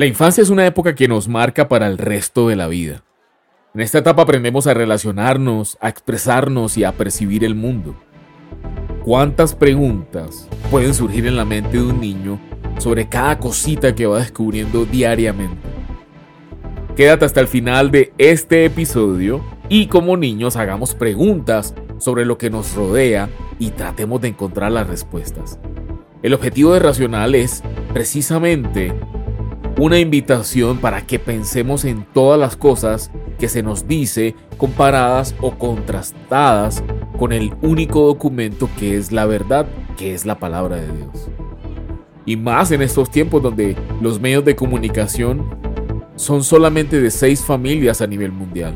La infancia es una época que nos marca para el resto de la vida. En esta etapa aprendemos a relacionarnos, a expresarnos y a percibir el mundo. ¿Cuántas preguntas pueden surgir en la mente de un niño sobre cada cosita que va descubriendo diariamente? Quédate hasta el final de este episodio y como niños hagamos preguntas sobre lo que nos rodea y tratemos de encontrar las respuestas. El objetivo de Racional es precisamente una invitación para que pensemos en todas las cosas que se nos dice comparadas o contrastadas con el único documento que es la verdad, que es la palabra de Dios. Y más en estos tiempos donde los medios de comunicación son solamente de seis familias a nivel mundial.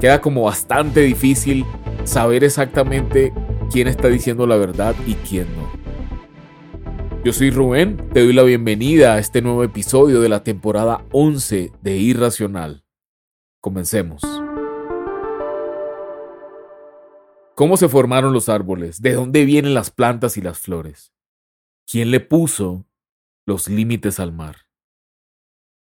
Queda como bastante difícil saber exactamente quién está diciendo la verdad y quién no. Yo soy Rubén, te doy la bienvenida a este nuevo episodio de la temporada 11 de Irracional. Comencemos. ¿Cómo se formaron los árboles? ¿De dónde vienen las plantas y las flores? ¿Quién le puso los límites al mar?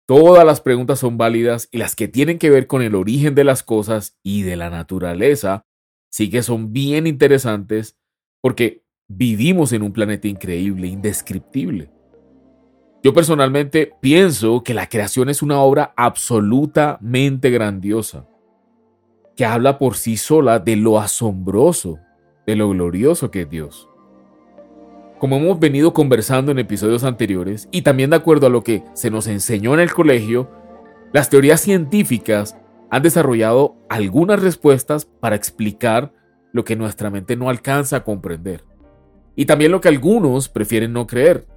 Todas las preguntas son válidas y las que tienen que ver con el origen de las cosas y de la naturaleza sí que son bien interesantes porque Vivimos en un planeta increíble, indescriptible. Yo personalmente pienso que la creación es una obra absolutamente grandiosa, que habla por sí sola de lo asombroso, de lo glorioso que es Dios. Como hemos venido conversando en episodios anteriores, y también de acuerdo a lo que se nos enseñó en el colegio, las teorías científicas han desarrollado algunas respuestas para explicar lo que nuestra mente no alcanza a comprender. Y también lo que algunos prefieren no creer,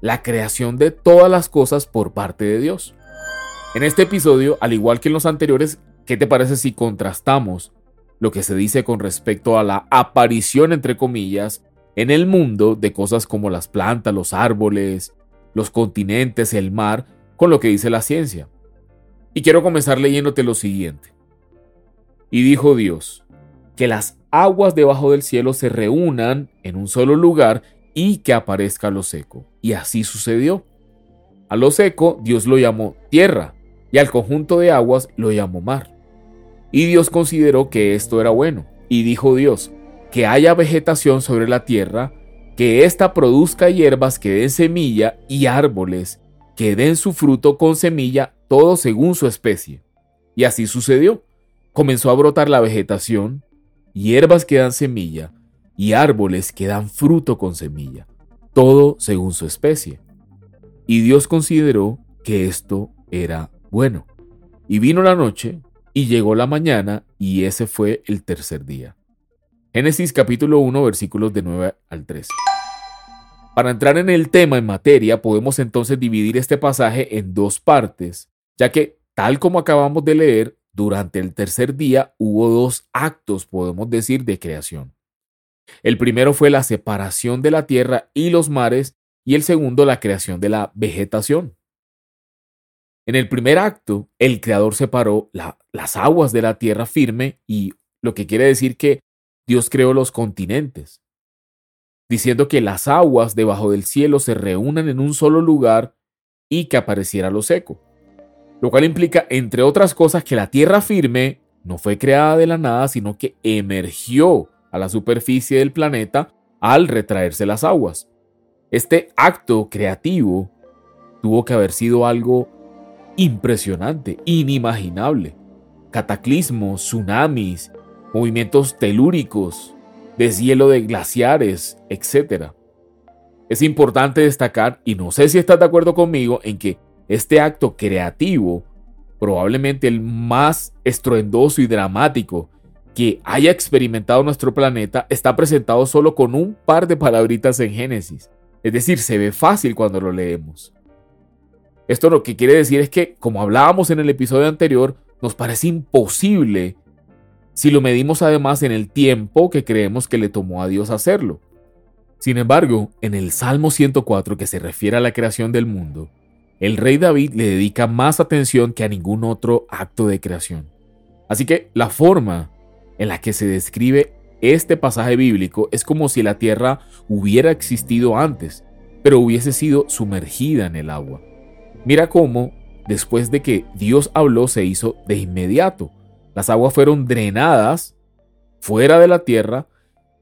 la creación de todas las cosas por parte de Dios. En este episodio, al igual que en los anteriores, ¿qué te parece si contrastamos lo que se dice con respecto a la aparición, entre comillas, en el mundo de cosas como las plantas, los árboles, los continentes, el mar, con lo que dice la ciencia? Y quiero comenzar leyéndote lo siguiente. Y dijo Dios, que las aguas debajo del cielo se reúnan en un solo lugar y que aparezca lo seco. Y así sucedió. A lo seco Dios lo llamó tierra y al conjunto de aguas lo llamó mar. Y Dios consideró que esto era bueno. Y dijo Dios, que haya vegetación sobre la tierra, que ésta produzca hierbas que den semilla y árboles que den su fruto con semilla, todo según su especie. Y así sucedió. Comenzó a brotar la vegetación, hierbas que dan semilla y árboles que dan fruto con semilla, todo según su especie. Y Dios consideró que esto era bueno. Y vino la noche, y llegó la mañana, y ese fue el tercer día. Génesis capítulo 1 versículos de 9 al 13. Para entrar en el tema en materia, podemos entonces dividir este pasaje en dos partes, ya que, tal como acabamos de leer, durante el tercer día hubo dos actos, podemos decir, de creación. El primero fue la separación de la tierra y los mares y el segundo la creación de la vegetación. En el primer acto, el Creador separó las aguas de la tierra firme y lo que quiere decir que Dios creó los continentes, diciendo que las aguas debajo del cielo se reúnan en un solo lugar y que apareciera lo seco lo cual implica, entre otras cosas, que la tierra firme no fue creada de la nada, sino que emergió a la superficie del planeta al retraerse las aguas. Este acto creativo tuvo que haber sido algo impresionante, inimaginable. Cataclismos, tsunamis, movimientos telúricos, deshielo de glaciares, etc. Es importante destacar, y no sé si estás de acuerdo conmigo, en que este acto creativo, probablemente el más estruendoso y dramático que haya experimentado nuestro planeta, está presentado solo con un par de palabritas en Génesis. Es decir, se ve fácil cuando lo leemos. Esto lo que quiere decir es que, como hablábamos en el episodio anterior, nos parece imposible si lo medimos además en el tiempo que creemos que le tomó a Dios hacerlo. Sin embargo, en el Salmo 104 que se refiere a la creación del mundo, el rey David le dedica más atención que a ningún otro acto de creación. Así que la forma en la que se describe este pasaje bíblico es como si la tierra hubiera existido antes, pero hubiese sido sumergida en el agua. Mira cómo, después de que Dios habló, se hizo de inmediato. Las aguas fueron drenadas fuera de la tierra,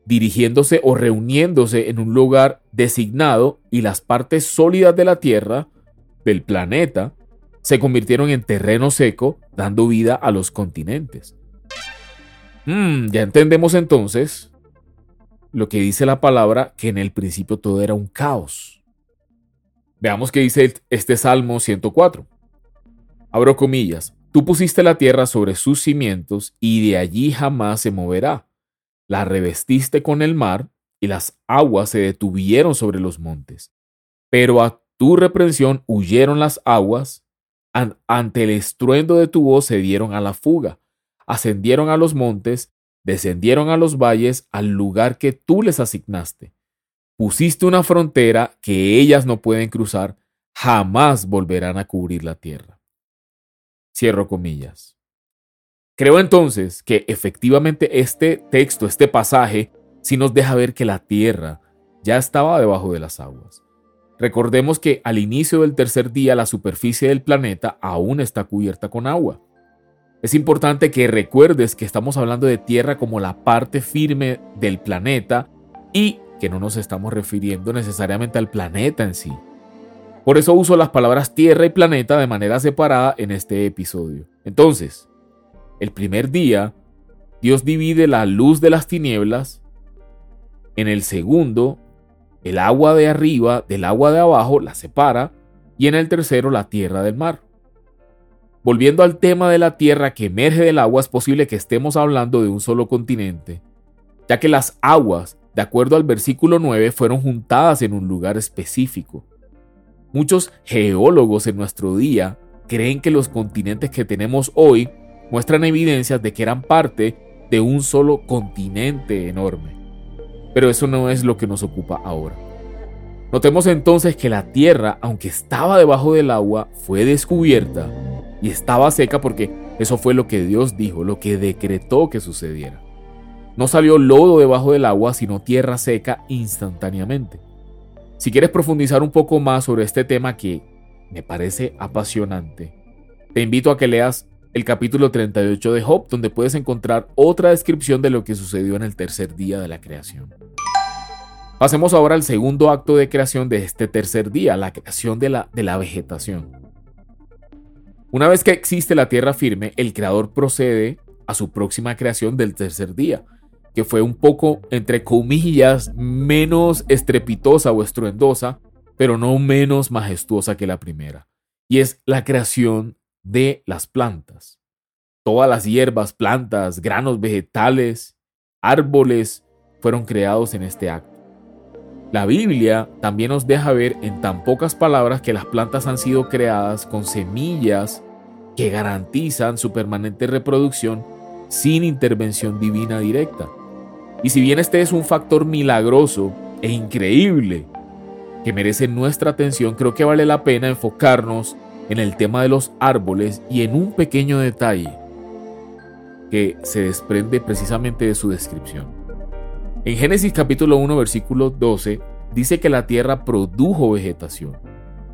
dirigiéndose o reuniéndose en un lugar designado y las partes sólidas de la tierra, del planeta, se convirtieron en terreno seco, dando vida a los continentes. Mm, ya entendemos entonces lo que dice la palabra, que en el principio todo era un caos. Veamos qué dice este Salmo 104. Abro comillas. Tú pusiste la tierra sobre sus cimientos y de allí jamás se moverá. La revestiste con el mar y las aguas se detuvieron sobre los montes. Pero a tu reprensión huyeron las aguas, ante el estruendo de tu voz se dieron a la fuga, ascendieron a los montes, descendieron a los valles, al lugar que tú les asignaste. Pusiste una frontera que ellas no pueden cruzar, jamás volverán a cubrir la tierra. Cierro comillas. Creo entonces que efectivamente este texto, este pasaje, sí nos deja ver que la tierra ya estaba debajo de las aguas. Recordemos que al inicio del tercer día la superficie del planeta aún está cubierta con agua. Es importante que recuerdes que estamos hablando de tierra como la parte firme del planeta y que no nos estamos refiriendo necesariamente al planeta en sí. Por eso uso las palabras tierra y planeta de manera separada en este episodio. Entonces, el primer día, Dios divide la luz de las tinieblas. En el segundo, el agua de arriba del agua de abajo la separa. Y en el tercero, la tierra del mar. Volviendo al tema de la tierra que emerge del agua, es posible que estemos hablando de un solo continente, ya que las aguas, de acuerdo al versículo 9, fueron juntadas en un lugar específico. Muchos geólogos en nuestro día creen que los continentes que tenemos hoy muestran evidencias de que eran parte de un solo continente enorme. Pero eso no es lo que nos ocupa ahora. Notemos entonces que la Tierra, aunque estaba debajo del agua, fue descubierta y estaba seca porque eso fue lo que Dios dijo, lo que decretó que sucediera. No salió lodo debajo del agua, sino tierra seca instantáneamente. Si quieres profundizar un poco más sobre este tema que me parece apasionante, te invito a que leas el capítulo 38 de Job, donde puedes encontrar otra descripción de lo que sucedió en el tercer día de la creación. Pasemos ahora al segundo acto de creación de este tercer día, la creación de la, de la vegetación. Una vez que existe la tierra firme, el creador procede a su próxima creación del tercer día, que fue un poco, entre comillas, menos estrepitosa o estruendosa, pero no menos majestuosa que la primera. Y es la creación de las plantas. Todas las hierbas, plantas, granos vegetales, árboles fueron creados en este acto. La Biblia también nos deja ver en tan pocas palabras que las plantas han sido creadas con semillas que garantizan su permanente reproducción sin intervención divina directa. Y si bien este es un factor milagroso e increíble que merece nuestra atención, creo que vale la pena enfocarnos en el tema de los árboles y en un pequeño detalle que se desprende precisamente de su descripción. En Génesis capítulo 1 versículo 12 dice que la tierra produjo vegetación,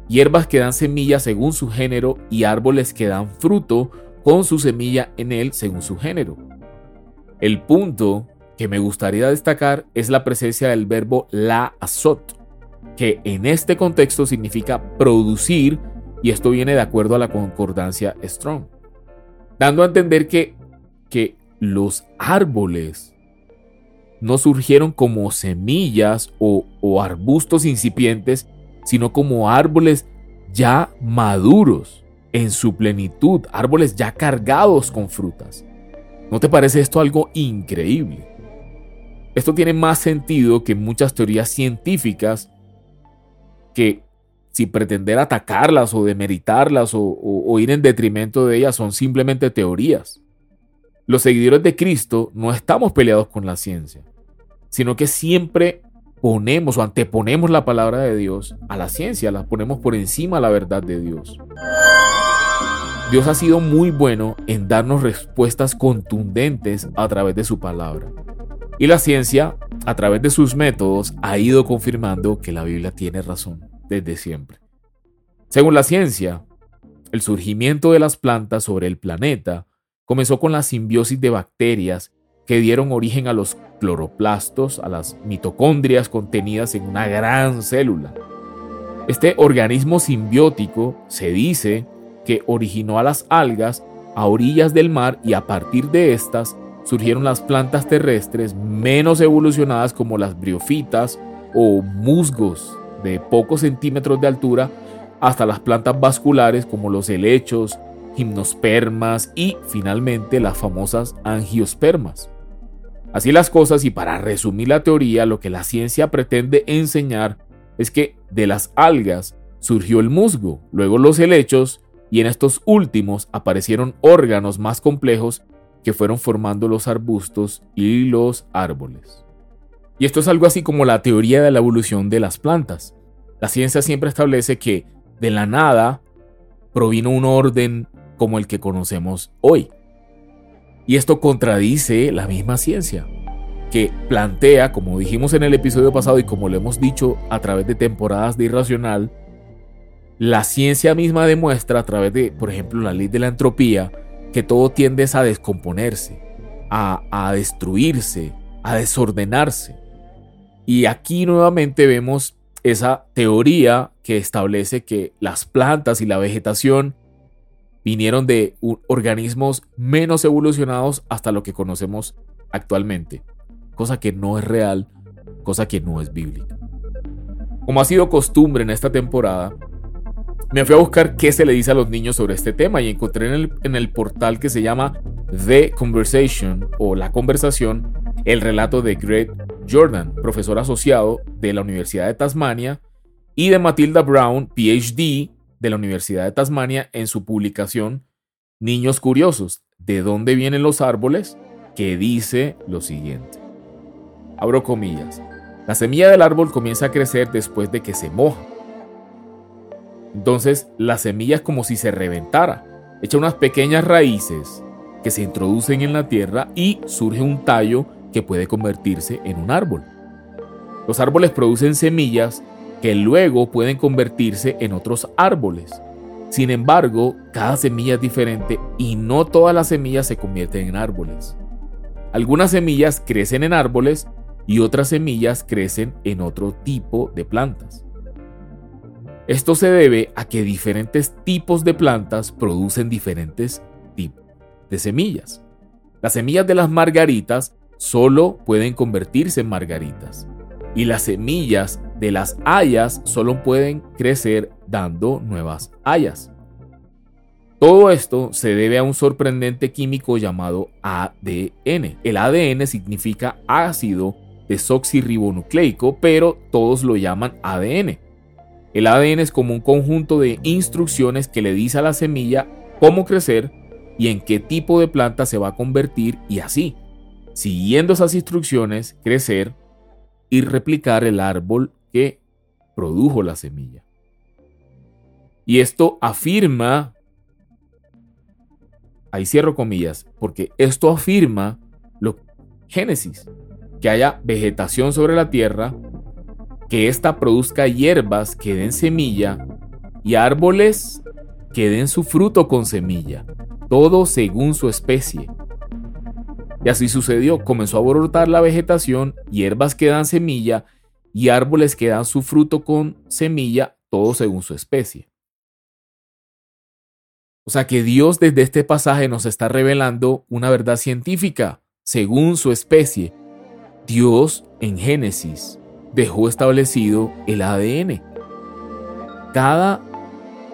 hierbas que dan semilla según su género y árboles que dan fruto con su semilla en él según su género. El punto que me gustaría destacar es la presencia del verbo la azot, que en este contexto significa producir, y esto viene de acuerdo a la concordancia Strong, dando a entender que, que los árboles no surgieron como semillas o, o arbustos incipientes, sino como árboles ya maduros en su plenitud, árboles ya cargados con frutas. ¿No te parece esto algo increíble? Esto tiene más sentido que muchas teorías científicas que sin pretender atacarlas o demeritarlas o, ir en detrimento de ellas son simplemente teorías. Los seguidores de Cristo no estamos peleados con la ciencia, sino que siempre ponemos o anteponemos la palabra de Dios a la ciencia, la ponemos por encima de la verdad de Dios. Dios ha sido muy bueno en darnos respuestas contundentes a través de su palabra. Y la ciencia, a través de sus métodos, ha ido confirmando que la Biblia tiene razón desde siempre. Según la ciencia, el surgimiento de las plantas sobre el planeta comenzó con la simbiosis de bacterias que dieron origen a los cloroplastos, a las mitocondrias contenidas en una gran célula. Este organismo simbiótico se dice que originó a las algas a orillas del mar y a partir de estas surgieron las plantas terrestres menos evolucionadas como las briofitas o musgos de pocos centímetros de altura hasta las plantas vasculares como los helechos, gimnospermas y finalmente las famosas angiospermas. Así las cosas y para resumir la teoría, lo que la ciencia pretende enseñar es que de las algas surgió el musgo, luego los helechos y en estos últimos aparecieron órganos más complejos que fueron formando los arbustos y los árboles. Y esto es algo así como la teoría de la evolución de las plantas. La ciencia siempre establece que de la nada provino un orden como el que conocemos hoy. Y esto contradice la misma ciencia, que plantea, como dijimos en el episodio pasado y como lo hemos dicho a través de temporadas de Irracional, la ciencia misma demuestra a través de, por ejemplo, la ley de la entropía, que todo tiende a descomponerse, a, a destruirse, a desordenarse. Y aquí nuevamente vemos esa teoría que establece que las plantas y la vegetación vinieron de organismos menos evolucionados hasta lo que conocemos actualmente, cosa que no es real, cosa que no es bíblica. Como ha sido costumbre en esta temporada, me fui a buscar qué se le dice a los niños sobre este tema y encontré en el, en el portal que se llama The Conversation o La Conversación el relato de Greg Jordan, profesor asociado de la Universidad de Tasmania, y de Matilda Brown, PhD de la Universidad de Tasmania, en su publicación Niños Curiosos, ¿de dónde vienen los árboles? que dice lo siguiente. Abro comillas. La semilla del árbol comienza a crecer después de que se moja. Entonces la semilla es como si se reventara, echa unas pequeñas raíces que se introducen en la tierra y surge un tallo que puede convertirse en un árbol. Los árboles producen semillas que luego pueden convertirse en otros árboles. Sin embargo, cada semilla es diferente y no todas las semillas se convierten en árboles. Algunas semillas crecen en árboles y otras semillas crecen en otro tipo de plantas. Esto se debe a que diferentes tipos de plantas producen diferentes tipos de semillas. Las semillas de las margaritas solo pueden convertirse en margaritas. Y las semillas de las hayas solo pueden crecer dando nuevas hayas. Todo esto se debe a un sorprendente químico llamado ADN. El ADN significa ácido desoxirribonucleico, pero todos lo llaman ADN. El ADN es como un conjunto de instrucciones que le dice a la semilla cómo crecer y en qué tipo de planta se va a convertir y así siguiendo esas instrucciones, crecer y replicar el árbol que produjo la semilla. Y esto afirma, ahí cierro comillas, porque esto afirma lo Génesis, que haya vegetación sobre la tierra, que ésta produzca hierbas que den semilla y árboles que den su fruto con semilla, todo según su especie. Y así sucedió, comenzó a brotar la vegetación, hierbas que dan semilla y árboles que dan su fruto con semilla, todo según su especie. O sea que Dios desde este pasaje nos está revelando una verdad científica, según su especie. Dios en Génesis dejó establecido el ADN. Cada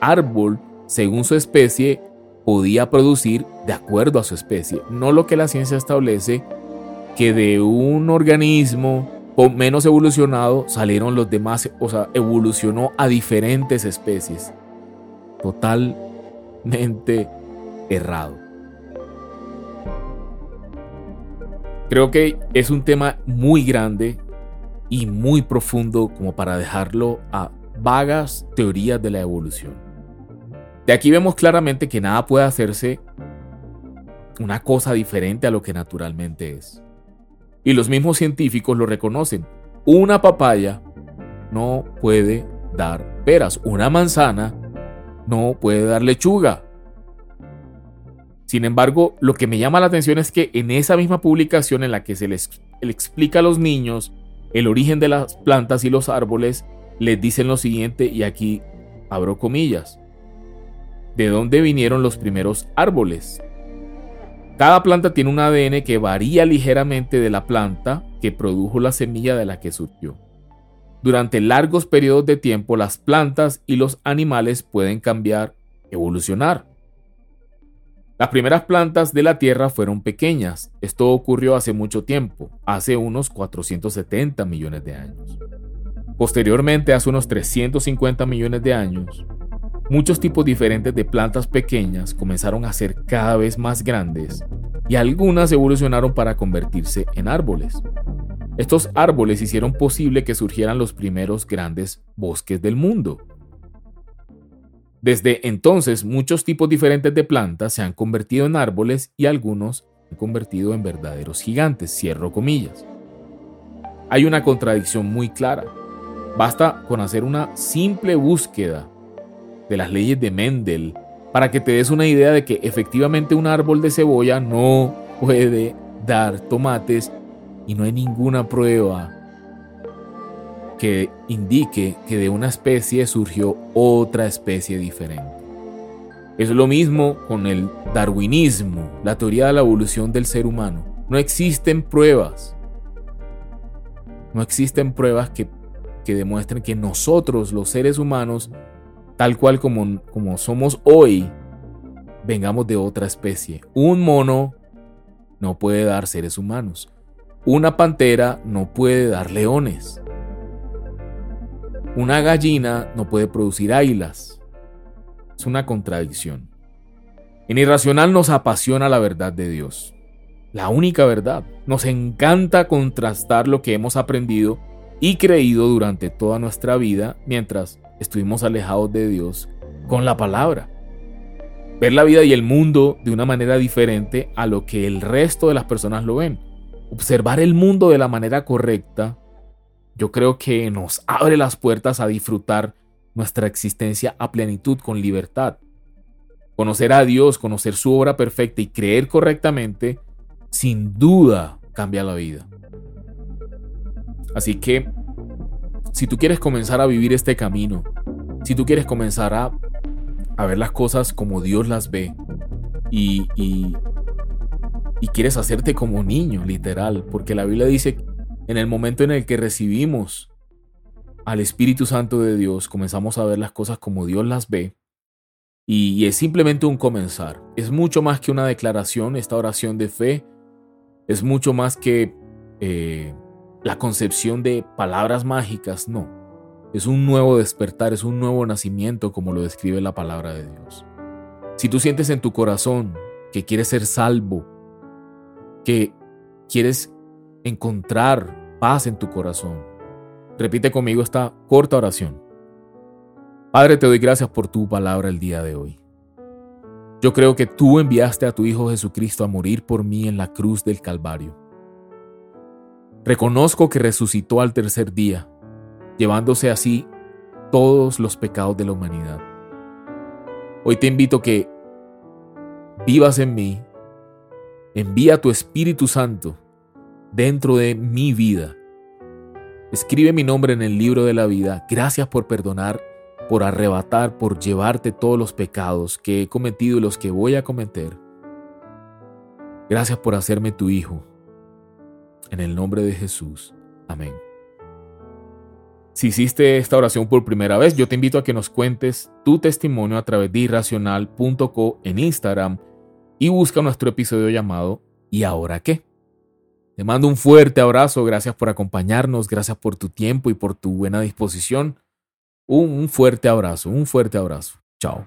árbol, según su especie, podía producir de acuerdo a su especie, no lo que la ciencia establece que de un organismo menos evolucionado salieron los demás, o sea, evolucionó a diferentes especies. Totalmente errado. Creo que es un tema muy grande y muy profundo como para dejarlo a vagas teorías de la evolución. De aquí vemos claramente que nada puede hacerse una cosa diferente a lo que naturalmente es. Y los mismos científicos lo reconocen. Una papaya no puede dar peras. Una manzana no puede dar lechuga. Sin embargo, lo que me llama la atención es que en esa misma publicación en la que se les, explica a los niños el origen de las plantas y los árboles, les dicen lo siguiente, y aquí abro comillas. ¿De dónde vinieron los primeros árboles? Cada planta tiene un ADN que varía ligeramente de la planta que produjo la semilla de la que surgió. Durante largos periodos de tiempo las plantas y los animales pueden cambiar, evolucionar. Las primeras plantas de la Tierra fueron pequeñas. Esto ocurrió hace mucho tiempo, hace unos 470 millones de años. Posteriormente, hace unos 350 millones de años, muchos tipos diferentes de plantas pequeñas comenzaron a ser cada vez más grandes y algunas evolucionaron para convertirse en árboles. Estos árboles hicieron posible que surgieran los primeros grandes bosques del mundo. Desde entonces, muchos tipos diferentes de plantas se han convertido en árboles y algunos se han convertido en verdaderos gigantes, cierro comillas. Hay una contradicción muy clara. Basta con hacer una simple búsqueda de las leyes de Mendel para que te des una idea de que efectivamente un árbol de cebolla no puede dar tomates y no hay ninguna prueba que indique que de una especie surgió otra especie diferente. Es lo mismo con el darwinismo, la teoría de la evolución del ser humano. No existen pruebas. No existen pruebas que, que demuestren que nosotros, los seres humanos, tal cual como, como somos hoy, vengamos de otra especie. Un mono no puede dar seres humanos. Una pantera no puede dar leones. Una gallina no puede producir águilas. Es una contradicción. En Irracional nos apasiona la verdad de Dios, la única verdad. Nos encanta contrastar lo que hemos aprendido y creído durante toda nuestra vida mientras estuvimos alejados de Dios con la palabra. Ver la vida y el mundo de una manera diferente a lo que el resto de las personas lo ven. Observar el mundo de la manera correcta yo creo que nos abre las puertas a disfrutar nuestra existencia a plenitud con libertad. Conocer a Dios, conocer su obra perfecta y creer correctamente, sin duda cambia la vida. Así que, si tú quieres comenzar a vivir este camino, si tú quieres comenzar a, ver las cosas como Dios las ve y, y, y quieres hacerte como niño, literal, porque la Biblia dice en el momento en el que recibimos al Espíritu Santo de Dios, comenzamos a ver las cosas como Dios las ve. Y, es simplemente un comenzar. Es mucho más que una declaración, esta oración de fe. Es mucho más que eh, la concepción de palabras mágicas, no. Es un nuevo despertar, es un nuevo nacimiento como lo describe la palabra de Dios. Si tú sientes en tu corazón que quieres ser salvo, que quieres encontrar paz en tu corazón. Repite conmigo esta corta oración. Padre, te doy gracias por tu palabra el día de hoy. Yo creo que tú enviaste a tu Hijo Jesucristo a morir por mí en la cruz del Calvario. Reconozco que resucitó al tercer día, llevándose así todos los pecados de la humanidad. Hoy te invito que vivas en mí, envía tu Espíritu Santo dentro de mi vida. Escribe mi nombre en el libro de la vida. Gracias por perdonar, por arrebatar, por llevarte todos los pecados que he cometido y los que voy a cometer. Gracias por hacerme tu hijo. En el nombre de Jesús. Amén. Si hiciste esta oración por primera vez, yo te invito a que nos cuentes tu testimonio a través de irracional.co en Instagram y busca nuestro episodio llamado ¿Y ahora qué? Te mando un fuerte abrazo, gracias por acompañarnos, gracias por tu tiempo y por tu buena disposición. Un, fuerte abrazo, un fuerte abrazo. Chao.